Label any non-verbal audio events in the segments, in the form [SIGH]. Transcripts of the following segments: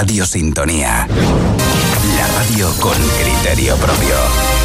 Radio Sintonía. La radio con criterio propio.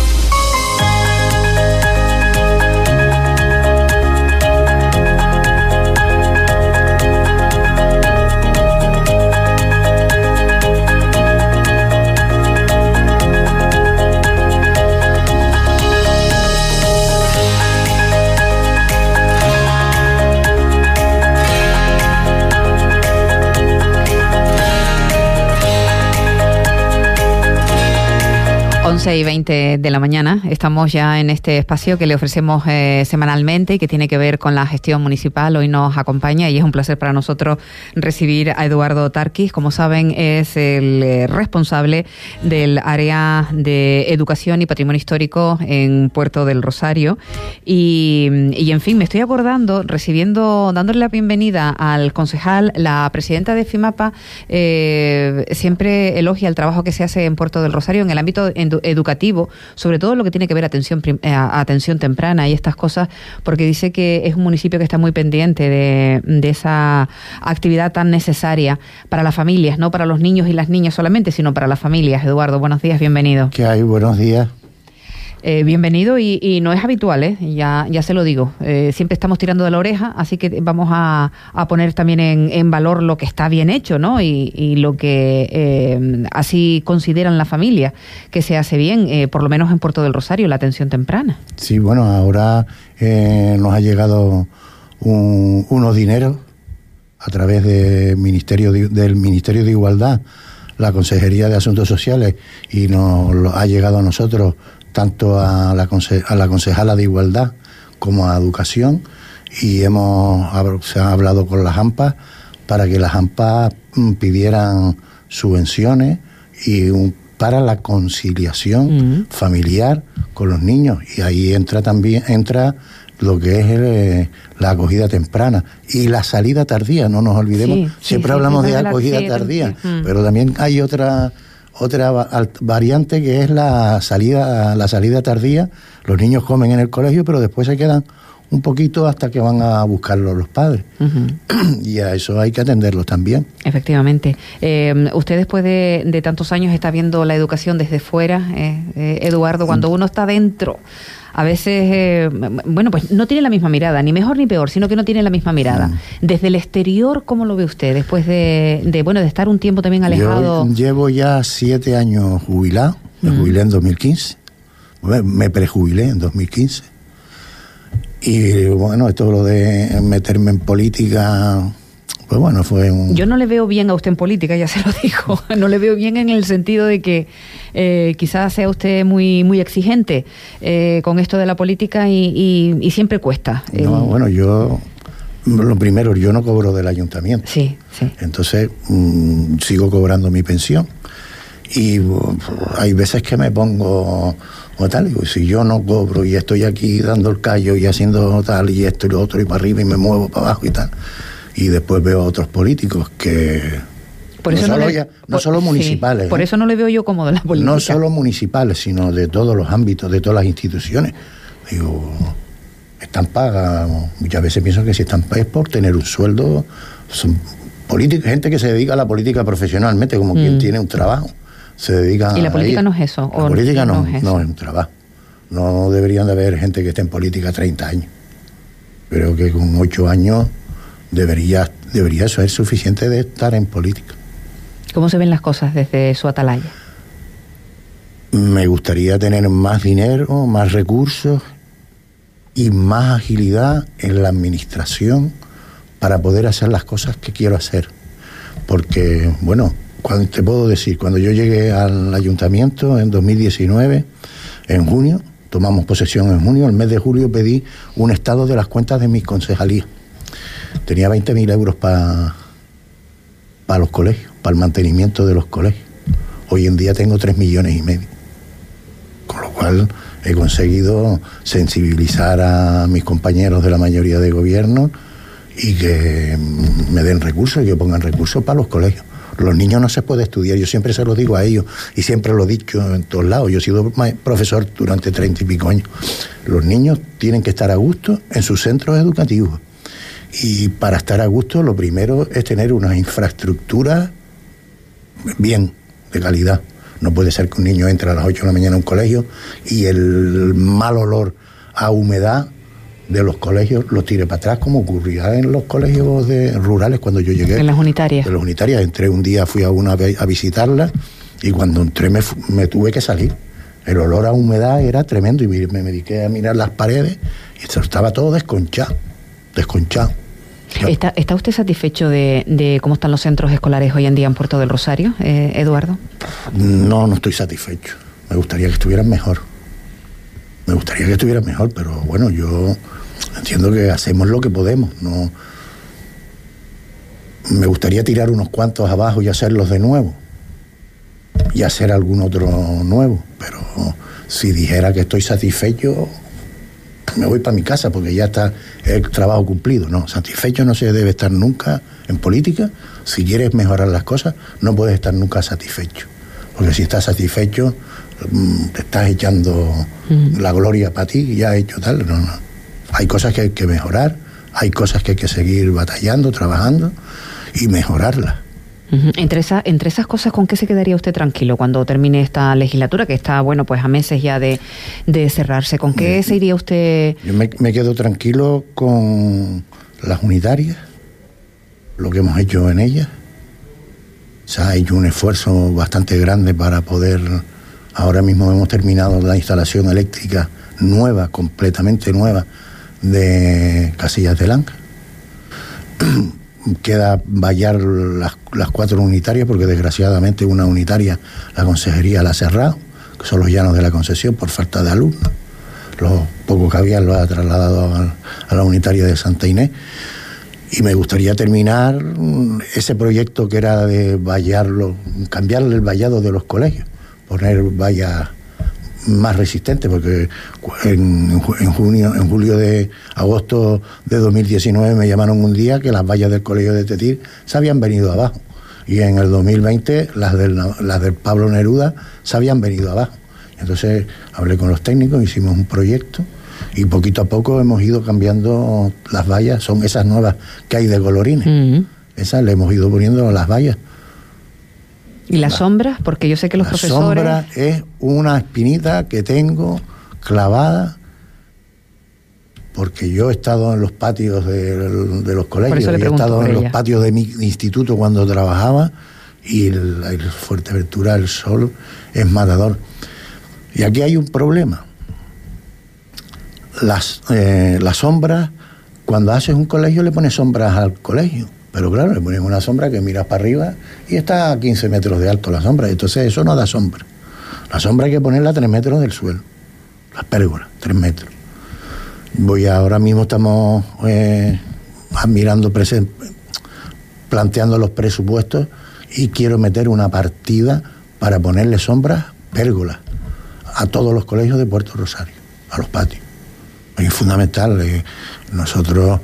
11 y 20 de la mañana. Estamos ya en este espacio que le ofrecemos eh, semanalmente y que tiene que ver con la gestión municipal. Hoy nos acompaña y es un placer para nosotros recibir a Eduardo Tarquis. Como saben, es el eh, responsable del área de educación y patrimonio histórico en Puerto del Rosario. Y, en fin, me estoy acordando, recibiendo, dándole la bienvenida al concejal, la presidenta de FIMAPA eh, siempre elogia el trabajo que se hace en Puerto del Rosario en el ámbito educativo, sobre todo lo que tiene que ver atención, eh, atención temprana y estas cosas, porque dice que es un municipio que está muy pendiente de, de esa actividad tan necesaria para las familias, no para los niños y las niñas solamente, sino para las familias. Eduardo, buenos días, bienvenido. ¿Qué hay? Buenos días. Eh, bienvenido y, no es habitual, ¿eh? ya, ya se lo digo. Eh, siempre estamos tirando de la oreja, así que vamos a, poner también en, valor lo que está bien hecho ¿no? y, lo que eh, así consideran la familia que se hace bien, por lo menos en Puerto del Rosario, la atención temprana. Sí, bueno, ahora nos ha llegado unos dineros a través del Ministerio del Ministerio de Igualdad la Consejería de Asuntos Sociales y nos ha llegado a nosotros tanto a la, a la concejala de Igualdad como a Educación y hemos se ha hablado con las AMPAs para que las AMPAs mm, pidieran subvenciones y para la conciliación familiar con los niños. Y ahí entra también entra lo que es eh, la acogida temprana y la salida tardía, no nos olvidemos, siempre hablamos de acogida tardía, pero también hay otra otra variante que es la salida, la salida tardía. Los niños comen en el colegio, pero después se quedan un poquito hasta que van a buscarlo los padres. [CLEARS THROAT] Y a eso hay que atenderlos también. Efectivamente. Eh, usted después de, tantos años está viendo la educación desde fuera, eh, eh, Eduardo, cuando uno está dentro a veces, eh, bueno, pues no tiene la misma mirada, ni mejor ni peor, sino que no tiene la misma mirada. Mm. Desde el exterior, ¿cómo lo ve usted después de, bueno, de estar un tiempo también alejado? Yo llevo ya siete años jubilado, me mm. jubilé en 2015, me prejubilé en 2015. Y bueno, esto lo de meterme en política pues bueno, fue un... Yo no le veo bien a usted en política, ya se lo [LAUGHS] dijo. No le veo bien en el sentido de que eh, quizás sea usted muy, muy exigente eh, con esto de la política y, siempre cuesta. No, bueno, yo... Lo primero, yo no cobro del ayuntamiento. Sí, sí. Entonces, mm, sigo cobrando mi pensión. Y hay veces que me pongo o tal, digo, si yo no cobro y estoy aquí dando el callo y haciendo tal y esto y lo otro y para arriba y me muevo para abajo y tal y después veo a otros políticos que por eso no, solo, municipales. por ¿eh? eso no le veo yo cómodo la política. No solo municipales, sino de todos los ámbitos, de todas las instituciones. Digo, están pagas, muchas veces pienso que si están pagas es por tener un sueldo, son gente que se dedica a la política profesionalmente, como quien mm. tiene un trabajo. Se dedica ¿Y la política no es eso? La política no, no, es, no es un trabajo. No deberían de haber gente que esté en política 30 años. Creo que con 8 años debería, debería ser suficiente de estar en política. ¿Cómo se ven las cosas desde su atalaya? Me gustaría tener más dinero, más recursos y más agilidad en la administración para poder hacer las cosas que quiero hacer. Porque, bueno, cuando, te puedo decir, cuando yo llegué al ayuntamiento en 2019, en junio, tomamos posesión en junio, el mes de julio pedí un estado de las cuentas de mis concejalías tenía 20.000 euros para para los colegios, para el mantenimiento de los colegios. Hoy en día tengo 3 millones y medio. Con lo cual he conseguido sensibilizar a mis compañeros de la mayoría de gobierno y que me den recursos y que pongan recursos para los colegios. Los niños no se puede estudiar, yo siempre se lo digo a ellos y siempre lo he dicho en todos lados. Yo he sido profesor durante treinta y pico años. Los niños tienen que estar a gusto en sus centros educativos y para estar a gusto, lo primero es tener una infraestructura bien, de calidad. No puede ser que un niño entre a las 8 de la mañana a un colegio y el mal olor a humedad de los colegios lo tire para atrás, como ocurría en los colegios de, rurales cuando yo llegué. En las unitarias. En las unitarias. Entré un día, fui a una a visitarla y cuando entré me, me tuve que salir. El olor a humedad era tremendo y me, me dediqué a mirar las paredes y estaba todo desconchado, desconchado. ¿Está, ¿Está, usted satisfecho de, de, cómo están los centros escolares hoy en día en Puerto del Rosario, eh, Eduardo? No, no estoy satisfecho. Me gustaría que estuvieran mejor. Me gustaría que estuvieran mejor, pero bueno, yo entiendo que hacemos lo que podemos. No, me gustaría tirar unos cuantos abajo y hacerlos de nuevo y hacer algún otro nuevo, pero si dijera que estoy satisfecho, me voy para mi casa porque ya está el trabajo cumplido. No, satisfecho no se debe estar nunca en política. Si quieres mejorar las cosas, no puedes estar nunca satisfecho. Porque si estás satisfecho, mm, te estás echando la gloria para ti y ya has hecho tal. No, no. Hay cosas que hay que mejorar, hay cosas que hay que seguir batallando, trabajando y mejorarlas. Entre, esa, entre esas cosas, ¿con qué se quedaría usted tranquilo cuando termine esta legislatura, que está, bueno, pues a meses ya de, de cerrarse? ¿Con qué se iría usted? Yo me, me, quedo tranquilo con las unitarias, lo que hemos hecho en ellas. Se ha hecho un esfuerzo bastante grande para poder... Ahora mismo hemos terminado la instalación eléctrica nueva, completamente nueva, de Casillas de Lanca [CLEARS THROAT] queda vallar las, cuatro unitarias, porque desgraciadamente una unitaria la consejería la ha cerrado, que son los llanos de la concesión por falta de alumnos. Los pocos que había lo ha trasladado a, a la unitaria de Santa Inés. Y me gustaría terminar ese proyecto que era de vallarlo, cambiarle el vallado de los colegios, poner vallas más resistente porque en, en, junio, en julio de agosto de 2019 me llamaron un día que las vallas del colegio de Tetir se habían venido abajo y en el 2020 las del, las del Pablo Neruda se habían venido abajo. Entonces hablé con los técnicos, hicimos un proyecto y poquito a poco hemos ido cambiando las vallas, son esas nuevas que hay de colorines. Uh -huh. Esas le hemos ido poniendo las vallas. ¿Y las la, sombras? Porque yo sé que los la profesores... sombra es una espinita que tengo clavada porque yo he estado en los patios de, de los colegios, he estado en los patios de mi instituto cuando trabajaba y el, el Fuerteventura, el sol es matador. Y aquí hay un problema. Las, eh, las sombras, cuando haces un colegio le pones sombras al colegio pero claro, le pones una sombra que miras para arriba y está a 15 metros de alto la sombra. Entonces eso no da sombra. La sombra hay que ponerla a 3 metros del suelo. Las pérgolas, 3 metros. Voy a, ahora mismo estamos eh, admirando, planteando los presupuestos y quiero meter una partida para ponerle sombras, pérgolas, a todos los colegios de Puerto Rosario, a los patios. Es fundamental. Eh, nosotros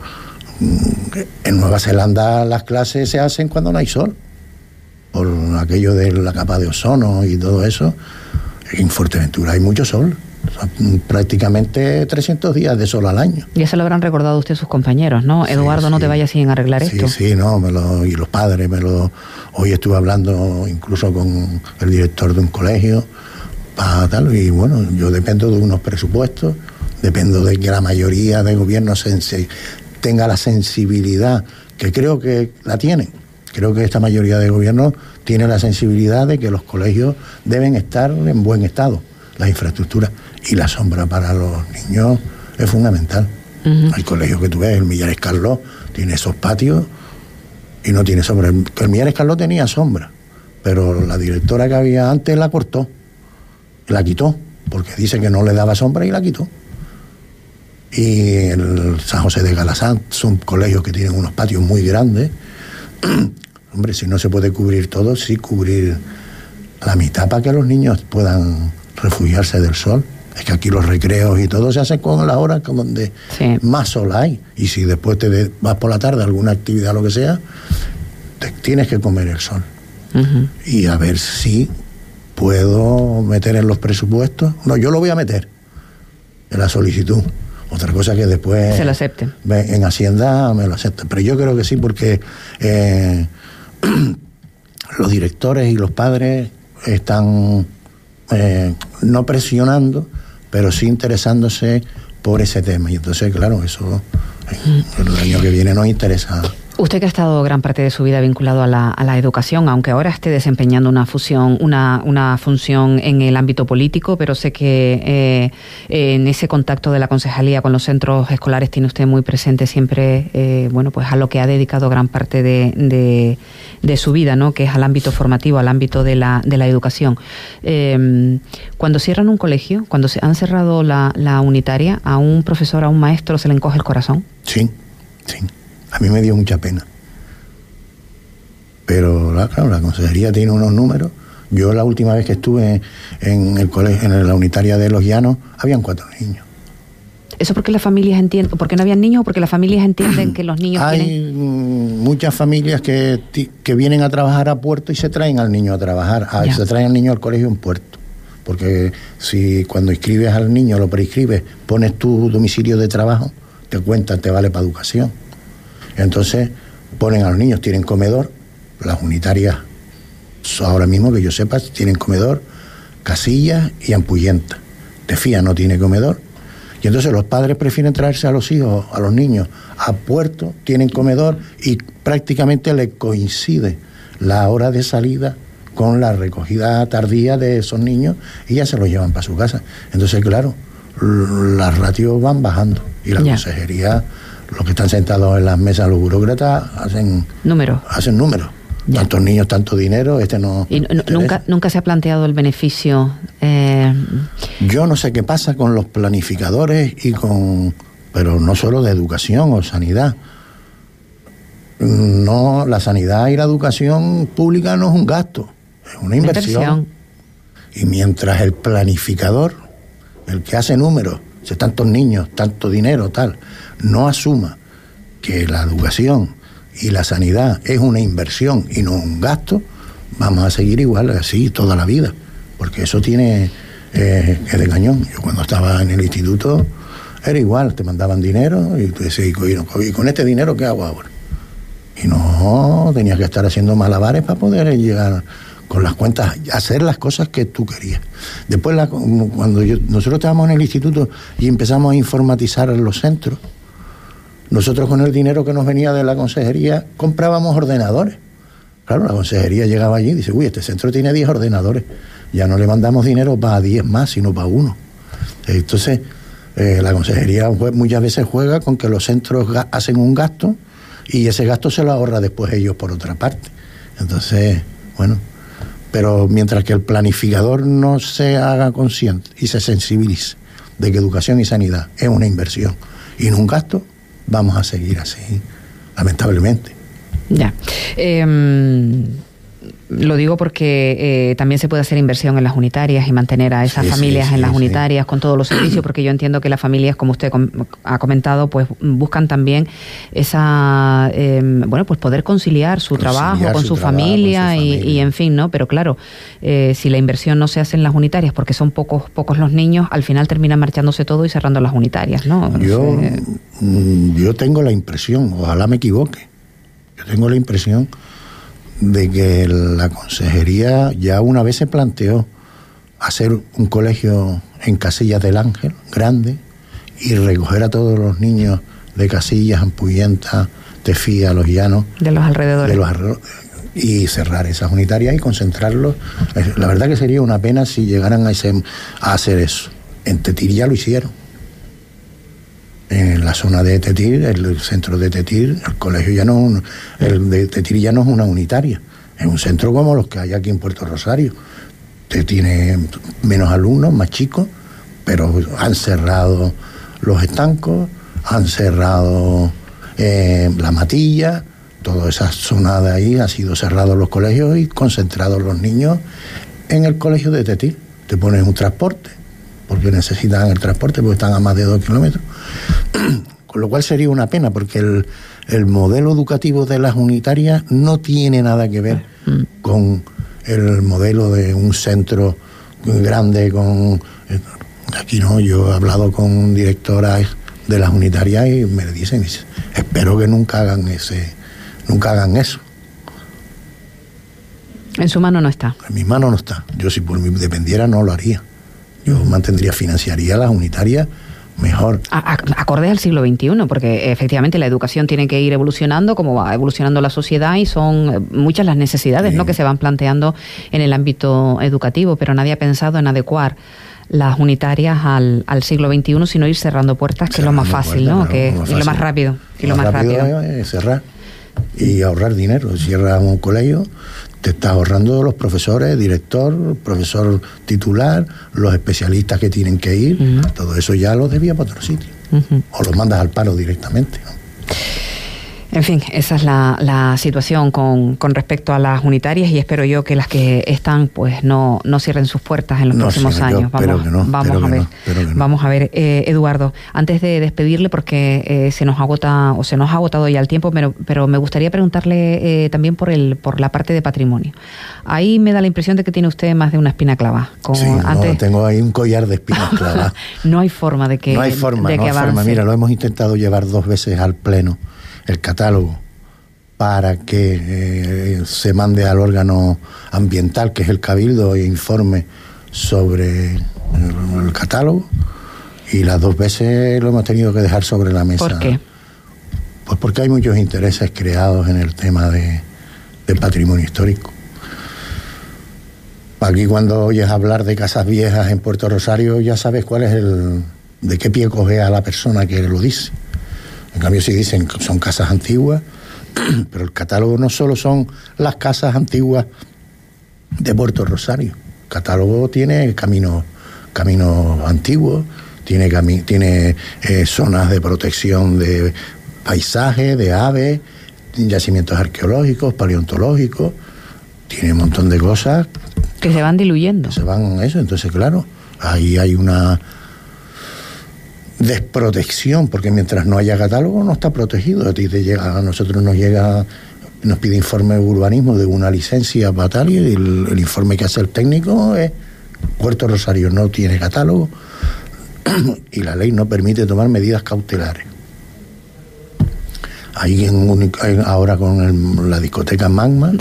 en Nueva Zelanda las clases se hacen cuando no hay sol, por aquello de la capa de ozono y todo eso. En Fuerteventura hay mucho sol, prácticamente 300 días de sol al año. Ya se lo habrán recordado usted sus compañeros, ¿no? Sí, Eduardo, sí. no te vayas sin arreglar sí, esto. Sí, no, me lo, y los padres, me lo, hoy estuve hablando incluso con el director de un colegio, para tal, y bueno, yo dependo de unos presupuestos, dependo de que la mayoría de gobiernos se, tenga la sensibilidad, que creo que la tienen. Creo que esta mayoría de gobierno tiene la sensibilidad de que los colegios deben estar en buen estado, las infraestructuras. Y la sombra para los niños es fundamental. Uh -huh. El colegio que tú ves, el Millares Carlos, tiene esos patios y no tiene sombra. El, el Millares Carlos tenía sombra, pero la directora que había antes la cortó, la quitó, porque dice que no le daba sombra y la quitó y el San José de Galasán son colegios que tienen unos patios muy grandes. [CLEARS THROAT] Hombre, si no se puede cubrir todo, sí cubrir la mitad para que los niños puedan refugiarse del sol. Es que aquí los recreos y todo se hace con la hora donde sí. más sol hay. Y si después te vas por la tarde a alguna actividad, lo que sea, te tienes que comer el sol. Uh -huh. Y a ver si puedo meter en los presupuestos. No, yo lo voy a meter en la solicitud otra cosa que después... Se lo acepten. En Hacienda me lo acepten. Pero yo creo que sí, porque eh, [CLEARS THROAT] los directores y los padres están eh, no presionando, pero sí interesándose por ese tema. Y entonces, claro, eso el año que viene nos interesa Usted que ha estado gran parte de su vida vinculado a la, a la educación, aunque ahora esté desempeñando una, fusión, una, una, función en el ámbito político, pero sé que eh, en ese contacto de la concejalía con los centros escolares tiene usted muy presente siempre, eh, bueno, pues a lo que ha dedicado gran parte de, de, su vida, ¿no? Que es al ámbito formativo, al ámbito de la, de la educación. Eh, cuando cierran un colegio, cuando se han cerrado la, la unitaria, a un profesor, a un maestro se le encoge el corazón. Sí, sí. A mí me dio mucha pena. Pero claro, la consejería tiene unos números. Yo la última vez que estuve en el colegio, en la unitaria de Los Llanos, habían cuatro niños. ¿Eso porque las familias entienden, porque no habían niños o porque las familias entienden que los niños Hay tienen... muchas familias que, que vienen a trabajar a puerto y se traen al niño a trabajar, a, se traen al niño al colegio en puerto. Porque si cuando inscribes al niño, lo prescribes, pones tu domicilio de trabajo, te cuentan, te vale para educación. Entonces ponen a los niños, tienen comedor, las unitarias, ahora mismo que yo sepa, tienen comedor, casillas y ampullentas. Tefía no tiene comedor. Y entonces los padres prefieren traerse a los hijos, a los niños, a puerto, tienen comedor y prácticamente les coincide la hora de salida con la recogida tardía de esos niños y ya se los llevan para su casa. Entonces, claro, las ratios van bajando y la consejería los que están sentados en las mesas, los burócratas, hacen Números. hacen números. Ya. Tantos niños, tanto dinero, este no. Y nunca, nunca se ha planteado el beneficio. eh, Yo no sé qué pasa con los planificadores y con. Pero no solo de educación o sanidad. No, la sanidad y la educación pública no es un gasto, es una una inversión. Y mientras el planificador, el que hace números, tantos niños, tanto dinero, tal, no asuma que la educación y la sanidad es una inversión y no un gasto, vamos a seguir igual así toda la vida, porque eso tiene eh, es de cañón. Yo cuando estaba en el instituto era igual, te mandaban dinero y tú decías, ¿y con- este dinero qué hago ahora? Y no, tenías que estar haciendo malabares para poder llegar con las cuentas, hacer las cosas que tú querías. Después, cuando yo- nosotros estábamos en el instituto y empezamos a informatizar los centros, nosotros con el dinero que nos venía de la consejería comprábamos ordenadores. Claro, la consejería llegaba allí y dice, uy, este centro tiene 10 ordenadores. Ya no le mandamos dinero para 10 más, sino para uno. Entonces, eh, la consejería muchas veces juega con que los centros hacen un gasto y ese gasto se lo ahorra después ellos por otra parte. Entonces, bueno, pero mientras que el planificador no se haga consciente y se sensibilice de que educación y sanidad es una inversión y no un gasto, vamos a seguir así, lamentablemente. Ya. Eh, lo digo porque eh, también se puede hacer inversión en las unitarias y mantener a esas Sí, sí, familias en las unitarias con todos los [CLEARS THROAT] servicios, porque yo entiendo que las familias, como usted com- ha comentado, pues buscan también esa, eh, bueno, pues poder conciliar su Conciliar trabajo con su su, trabajo, familia, con su y, familia. y en fin, ¿no? Pero claro, eh, si la inversión no se hace en las unitarias porque son pocos pocos los niños, al final terminan marchándose todo y cerrando las unitarias, ¿no? No Yo, mm, yo tengo la impresión, ojalá me equivoque, yo tengo la impresión de que la consejería ya una vez se planteó hacer un colegio en Casillas del Ángel, grande, y recoger a todos los niños de Casillas, Ampuyenta, Tefía, Los Llanos, de los alrededores. de los arro- y cerrar esas unitarias y concentrarlos. La verdad que sería una pena si llegaran a, ese- a hacer eso. En Tetir ya lo hicieron. En la zona de Tetir, el centro de Tetir, el colegio ya no, el de Tetir ya no es una unitaria, es un centro como los que hay aquí en Puerto Rosario. Te tiene menos alumnos, más chicos, pero han cerrado los estancos, han cerrado eh, la matilla, toda esa zona de ahí ha sido cerrado los colegios y concentrados los niños en el colegio de Tetir. Te pones un transporte, porque necesitan el transporte, porque están a más de dos kilómetros. [CLEARS THROAT] Con lo cual sería una pena, porque el, el modelo educativo de las unitarias no tiene nada que ver con el modelo de un centro grande con... Aquí no, yo he hablado con directoras de las unitarias y me dicen, dice, espero que nunca hagan ese, nunca hagan eso. En su mano no está. En mi mano no está. Yo si por mí dependiera no lo haría. Yo mantendría, financiaría las unitarias mejor. acorde al siglo XXI, porque efectivamente la educación tiene que ir evolucionando como va evolucionando la sociedad y son eh, muchas las necesidades ¿no? que se van planteando en el ámbito educativo, pero nadie ha pensado en adecuar las unitarias al, al siglo XXI, sino ir cerrando puertas, que es lo más fácil, ¿no? que es lo más rápido. Y lo más, rápido, cerrar y ahorrar dinero. Cierra un colegio, te estás ahorrando los profesores, director, profesor titular, los especialistas que tienen que ir, todo eso ya lo debía para otro sitio. O los mandas al paro directamente. En fin, esa es la, situación con, respecto a las unitarias y espero yo que las que están pues no, no cierren sus puertas en los próximos años. vamos, vamos, a ver, vamos a ver, Eduardo, antes de despedirle porque eh, se nos agota o se nos ha agotado ya el tiempo, pero, pero me gustaría preguntarle eh, también por el por la parte de patrimonio. Ahí me da la impresión de que tiene usted más de una espina clava. sí, antes... tengo ahí un collar de espinas [LAUGHS] clavadas. no hay forma de que no hay forma, no hay forma. Mira, lo hemos intentado llevar dos veces al pleno el catálogo para que eh, se mande al órgano ambiental, que es el cabildo, e informe sobre el, catálogo. Y las dos veces lo hemos tenido que dejar sobre la mesa. ¿Por qué? Pues porque hay muchos intereses creados en el tema de, del patrimonio histórico. Aquí cuando oyes hablar de casas viejas en Puerto Rosario ya sabes cuál es el... de qué pie coge a la persona que lo dice. En cambio, si dicen que son casas antiguas, [CLEARS THROAT] pero el catálogo no solo son las casas antiguas de Puerto Rosario. El catálogo tiene caminos, caminos antiguos, tiene, tiene eh, zonas de protección de paisaje, de aves, yacimientos arqueológicos, paleontológicos, tiene un montón de cosas. Que se van diluyendo. Se van eso, entonces claro, ahí hay una desprotección, porque mientras no haya catálogo no está protegido. A ti te llega, a nosotros nos llega, nos pide informe de urbanismo de una licencia para tal y el, informe que hace el técnico es Puerto Rosario no tiene catálogo [CLEARS THROAT] y la ley no permite tomar medidas cautelares. Ahí en ahora con la discoteca Magma,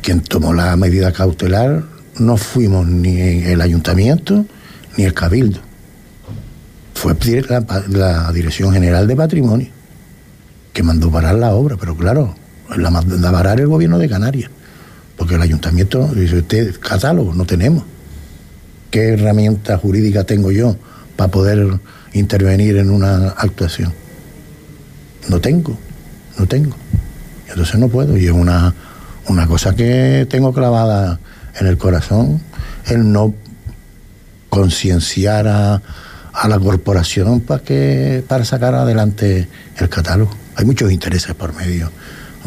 quien tomó la medida cautelar no fuimos ni el ayuntamiento ni el cabildo fue la, Dirección General de Patrimonio que mandó parar la obra, pero claro, la mandó parar el gobierno de Canarias, porque el ayuntamiento dice, usted, catálogo, no tenemos. ¿Qué herramienta jurídica tengo yo para poder intervenir en una actuación? No tengo, no tengo. Entonces no puedo. Y es una, una cosa que tengo clavada en el corazón, el no concienciar a, a la corporación para que para sacar adelante el catálogo. Hay muchos intereses por medio,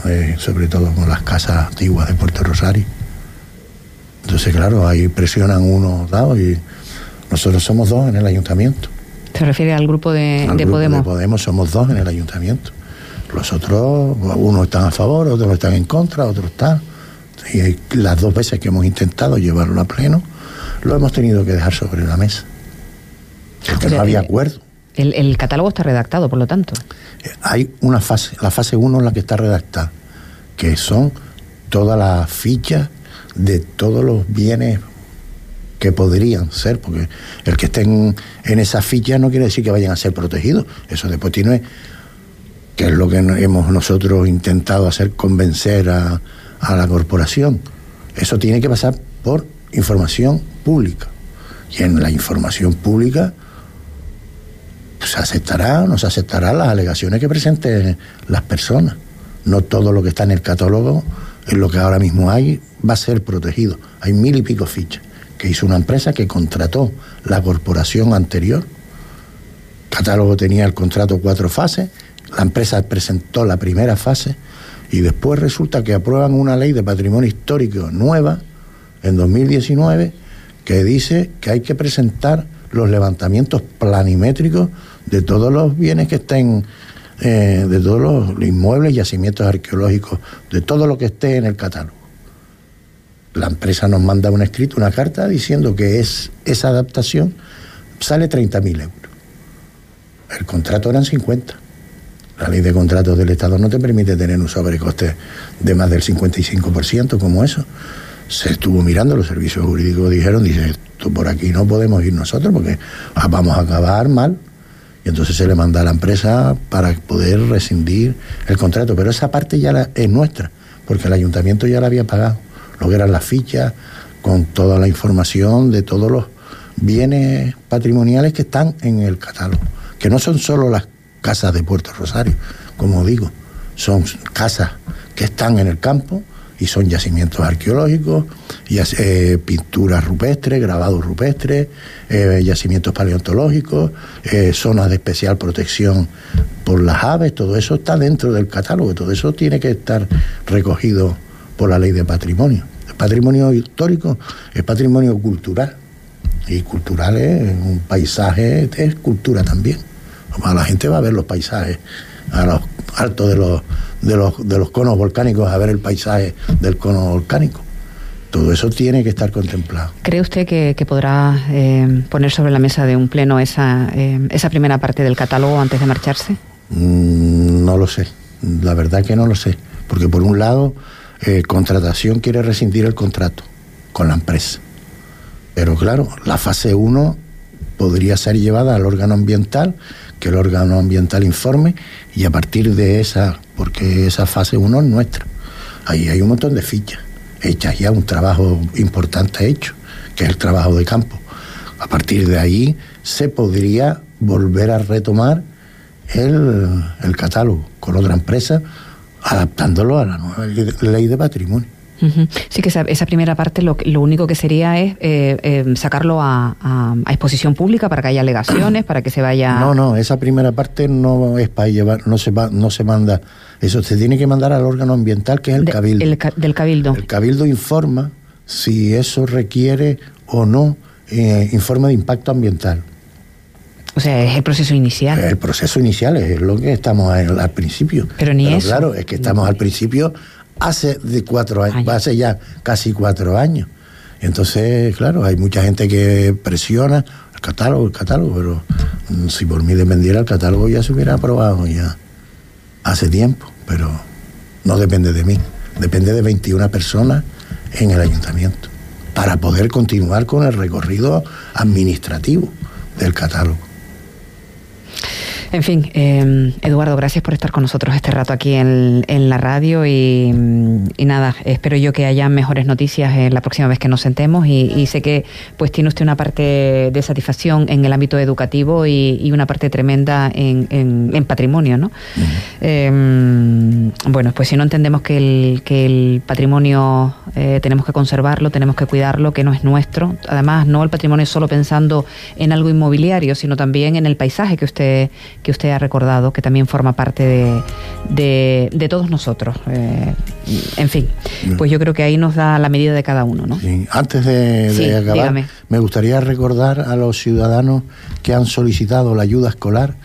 eh, sobre todo con las casas antiguas de Puerto Rosario. Entonces, claro, ahí presionan unos dados y nosotros somos dos en el ayuntamiento. ¿Se refiere al grupo de, de Podemos? De Podemos somos dos en el ayuntamiento. Los otros, unos están a favor, otros están en contra, otros están. Y las dos veces que hemos intentado llevarlo a pleno, lo hemos tenido que dejar sobre la mesa. Porque no había acuerdo. El, catálogo está redactado, por lo tanto. Hay una fase, la fase 1 en la que está redactada, que son todas las fichas de todos los bienes que podrían ser, porque el que estén en esa ficha no quiere decir que vayan a ser protegidos. Eso después tiene, que es lo que hemos nosotros intentado hacer, convencer a, a la corporación. Eso tiene que pasar por información pública. Y en la información pública se aceptará o no se aceptará las alegaciones que presenten las personas. No todo lo que está en el catálogo, en lo que ahora mismo hay, va a ser protegido. Hay mil y pico fichas que hizo una empresa que contrató la corporación anterior. El catálogo tenía el contrato cuatro fases, la empresa presentó la primera fase y después resulta que aprueban una ley de patrimonio histórico nueva en 2019 que dice que hay que presentar los levantamientos planimétricos de todos los bienes que estén, eh, de todos los inmuebles, yacimientos arqueológicos, de todo lo que esté en el catálogo. La empresa nos manda un escrito, una carta diciendo que es esa adaptación sale 30.000 euros. El contrato eran 50. La ley de contratos del Estado no te permite tener un sobrecoste de más del 55% como eso. Se estuvo mirando, los servicios jurídicos dijeron, dice, esto por aquí no podemos ir nosotros porque vamos a acabar mal. Y entonces se le manda a la empresa para poder rescindir el contrato. Pero esa parte ya es nuestra, porque el ayuntamiento ya la había pagado. Lo que eran las fichas, con toda la información de todos los bienes patrimoniales que están en el catálogo. Que no son solo las casas de Puerto Rosario, como digo, son casas que están en el campo y son yacimientos arqueológicos, eh, pinturas rupestres, grabados rupestres, eh, yacimientos paleontológicos, eh, zonas de especial protección por las aves, todo eso está dentro del catálogo, todo eso tiene que estar recogido por la ley de patrimonio. El patrimonio histórico es patrimonio cultural y cultural es un paisaje, es cultura también. La gente va a ver los paisajes a los altos de los de los, de los conos volcánicos a ver el paisaje del cono volcánico. Todo eso tiene que estar contemplado. ¿Cree usted que, podrá eh, poner sobre la mesa de un pleno esa, eh, esa primera parte del catálogo antes de marcharse? Mm, no lo sé, la verdad que no lo sé, porque por un lado, eh, contratación quiere rescindir el contrato con la empresa, pero claro, la fase 1 podría ser llevada al órgano ambiental, que el órgano ambiental informe y a partir de esa porque esa fase 1 es nuestra. Ahí hay un montón de fichas hechas ya, un trabajo importante hecho, que es el trabajo de campo. A partir de ahí se podría volver a retomar el, el catálogo con otra empresa, adaptándolo a la nueva ley de patrimonio. Sí, que esa, esa, primera parte lo, lo único que sería es eh, eh, sacarlo a, a, exposición pública para que haya alegaciones, para que se vaya. No, no, esa primera parte no es para llevar, no se va, no se manda. Eso se tiene que mandar al órgano ambiental que es el cabildo. El, del cabildo. El cabildo informa si eso requiere o no eh, informe de impacto ambiental. O sea, es el proceso inicial. El proceso inicial es lo que estamos al principio. Pero ni eso. Claro, es que estamos al principio hace de cuatro años, hace ya casi cuatro años. Entonces, claro, hay mucha gente que presiona el catálogo, el catálogo, pero mm, si por mí dependiera el catálogo ya se hubiera aprobado ya hace tiempo, pero no depende de mí, depende de 21 personas en el ayuntamiento para poder continuar con el recorrido administrativo del catálogo. En fin, eh, Eduardo, gracias por estar con nosotros este rato aquí en, la radio y, nada, espero yo que haya mejores noticias la próxima vez que nos sentemos y, sé que pues tiene usted una parte de satisfacción en el ámbito educativo y, una parte tremenda en, patrimonio, ¿no? Em, bueno, pues si no entendemos que el, que el patrimonio eh, tenemos que conservarlo, tenemos que cuidarlo, que no es nuestro, además no el patrimonio solo pensando en algo inmobiliario, sino también en el paisaje que usted que usted ha recordado, que también forma parte de, de, todos nosotros. Eh, en fin, pues yo creo que ahí nos da la medida de cada uno, ¿no? Antes de, acabar, me gustaría recordar a los ciudadanos que han solicitado la ayuda escolar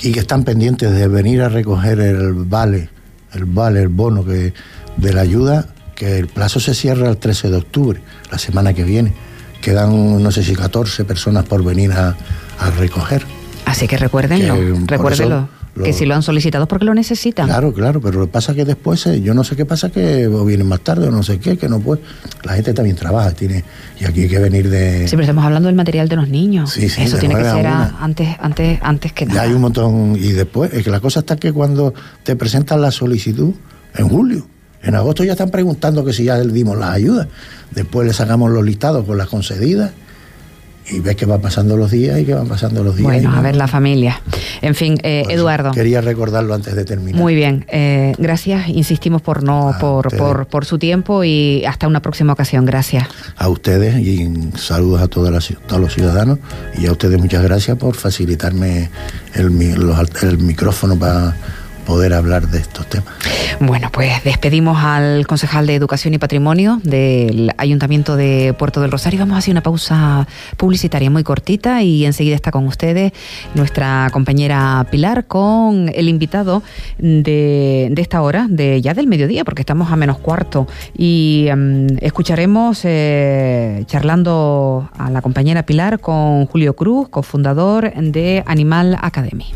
y que están pendientes de venir a recoger el vale, el vale, el bono que, de la ayuda, que el plazo se cierra el 13 de octubre, la semana que viene. Quedan, no sé si 14 personas por venir a, a recoger. Así que recuérdenlo, recuérdenlo. que si lo han solicitado porque lo necesitan. Claro, claro, pero lo que pasa es que después, eh, yo no sé qué pasa, que vienen más tarde o no sé qué, que no puede. La gente también trabaja, tiene y aquí hay que venir de... Sí, pero estamos hablando del material de los niños. Sí, sí, Eso tiene que ser antes, antes, antes que nada. Ya hay un montón, y después, es que la cosa está que cuando te presentan la solicitud, en julio, en agosto ya están preguntando que si ya le dimos las ayudas, después le sacamos los listados con las concedidas y ves que van pasando los días y que van pasando los días. Bueno, a ver la familia. En fin, eh, pues Eduardo. Quería recordarlo antes de terminar. Muy bien, eh, gracias. Insistimos por no, por, por, por, su tiempo y hasta una próxima ocasión. Gracias. A ustedes y saludos a todos los ciudadanos y a ustedes muchas gracias por facilitarme el, el micrófono para poder hablar de estos temas. Bueno, pues despedimos al concejal de Educación y Patrimonio del Ayuntamiento de Puerto del Rosario. Vamos a hacer una pausa publicitaria muy cortita y enseguida está con ustedes nuestra compañera Pilar con el invitado de, esta hora, de ya del mediodía, porque estamos a menos cuarto. Y em, escucharemos eh, charlando a la compañera Pilar con Julio Cruz, cofundador de Animal Academy.